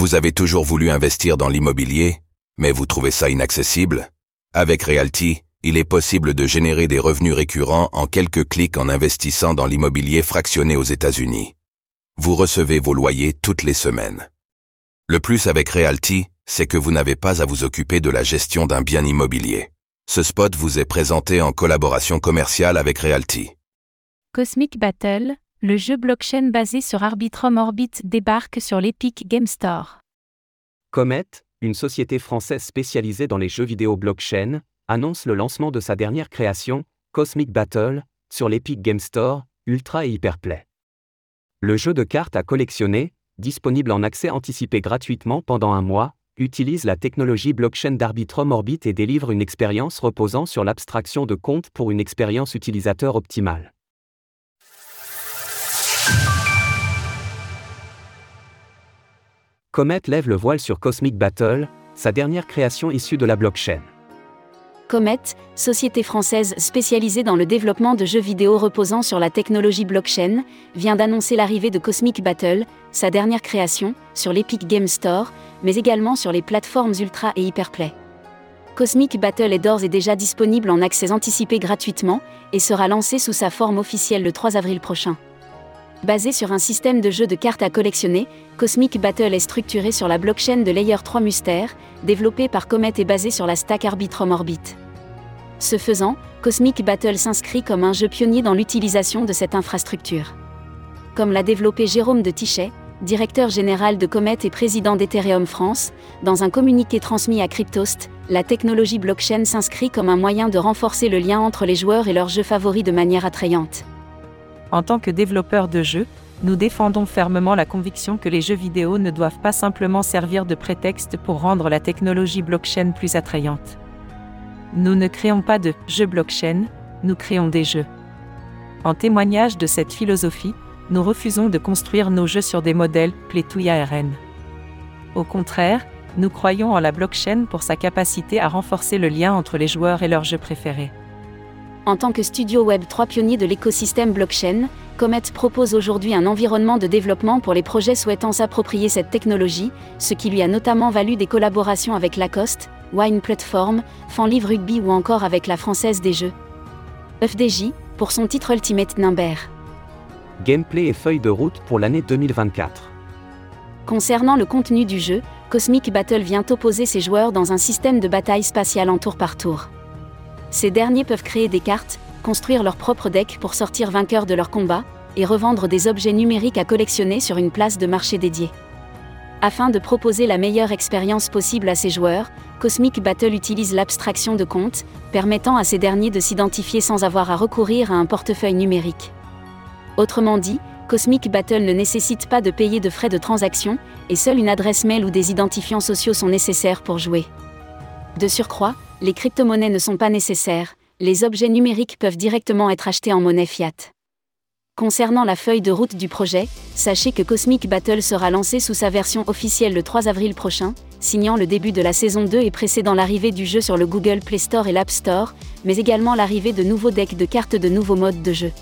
Vous avez toujours voulu investir dans l'immobilier, mais vous trouvez ça inaccessible? Avec Realty, il est possible de générer des revenus récurrents en quelques clics en investissant dans l'immobilier fractionné aux États-Unis. Vous recevez vos loyers toutes les semaines. Le plus avec Realty, c'est que vous n'avez pas à vous occuper de la gestion d'un bien immobilier. Ce spot vous est présenté en collaboration commerciale avec Realty. Cosmic Battle, le jeu blockchain basé sur Arbitrum Orbit débarque sur l'Epic Game Store. Comet, une société française spécialisée dans les jeux vidéo blockchain, annonce le lancement de sa dernière création, Cosmic Battle, sur l'Epic Game Store, Ultra et Hyperplay. Le jeu de cartes à collectionner, disponible en accès anticipé gratuitement pendant un mois, utilise la technologie blockchain d'Arbitrum Orbit et délivre une expérience reposant sur l'abstraction de compte pour une expérience utilisateur optimale. Comet lève le voile sur Cosmic Battle, sa dernière création issue de la blockchain. Comet, société française spécialisée dans le développement de jeux vidéo reposant sur la technologie blockchain, vient d'annoncer l'arrivée de Cosmic Battle, sa dernière création, sur l'Epic Game Store, mais également sur les plateformes Ultra et Hyperplay. Cosmic Battle est d'ores et déjà disponible en accès anticipé gratuitement et sera lancé sous sa forme officielle le 3 avril prochain. Basé sur un système de jeu de cartes à collectionner, Cosmic Battle est structuré sur la blockchain de Layer 3 Mystère, développée par Comet et basé sur la stack Arbitrum Orbit. Ce faisant, Cosmic Battle s'inscrit comme un jeu pionnier dans l'utilisation de cette infrastructure. Comme l'a développé Jérôme de Tichet, directeur général de Comet et président d'Ethereum France, dans un communiqué transmis à Cryptost, la technologie blockchain s'inscrit comme un moyen de renforcer le lien entre les joueurs et leurs jeux favoris de manière attrayante. En tant que développeurs de jeux, nous défendons fermement la conviction que les jeux vidéo ne doivent pas simplement servir de prétexte pour rendre la technologie blockchain plus attrayante. Nous ne créons pas de jeux blockchain, nous créons des jeux. En témoignage de cette philosophie, nous refusons de construire nos jeux sur des modèles to ARN. Au contraire, nous croyons en la blockchain pour sa capacité à renforcer le lien entre les joueurs et leurs jeux préférés. En tant que studio Web 3 pionnier de l'écosystème blockchain, Comet propose aujourd'hui un environnement de développement pour les projets souhaitant s'approprier cette technologie, ce qui lui a notamment valu des collaborations avec Lacoste, Wine Platform, Fanlive Rugby ou encore avec la Française des Jeux. FDJ, pour son titre Ultimate Number. Gameplay et feuille de route pour l'année 2024. Concernant le contenu du jeu, Cosmic Battle vient opposer ses joueurs dans un système de bataille spatiale en tour par tour. Ces derniers peuvent créer des cartes, construire leur propre deck pour sortir vainqueurs de leur combat, et revendre des objets numériques à collectionner sur une place de marché dédiée. Afin de proposer la meilleure expérience possible à ses joueurs, Cosmic Battle utilise l'abstraction de compte, permettant à ces derniers de s'identifier sans avoir à recourir à un portefeuille numérique. Autrement dit, Cosmic Battle ne nécessite pas de payer de frais de transaction, et seule une adresse mail ou des identifiants sociaux sont nécessaires pour jouer. De surcroît, les crypto-monnaies ne sont pas nécessaires, les objets numériques peuvent directement être achetés en monnaie fiat. Concernant la feuille de route du projet, sachez que Cosmic Battle sera lancé sous sa version officielle le 3 avril prochain, signant le début de la saison 2 et précédant l'arrivée du jeu sur le Google Play Store et l'App Store, mais également l'arrivée de nouveaux decks de cartes de nouveaux modes de jeu.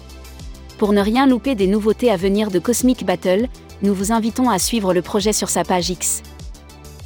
Pour ne rien louper des nouveautés à venir de Cosmic Battle, nous vous invitons à suivre le projet sur sa page X.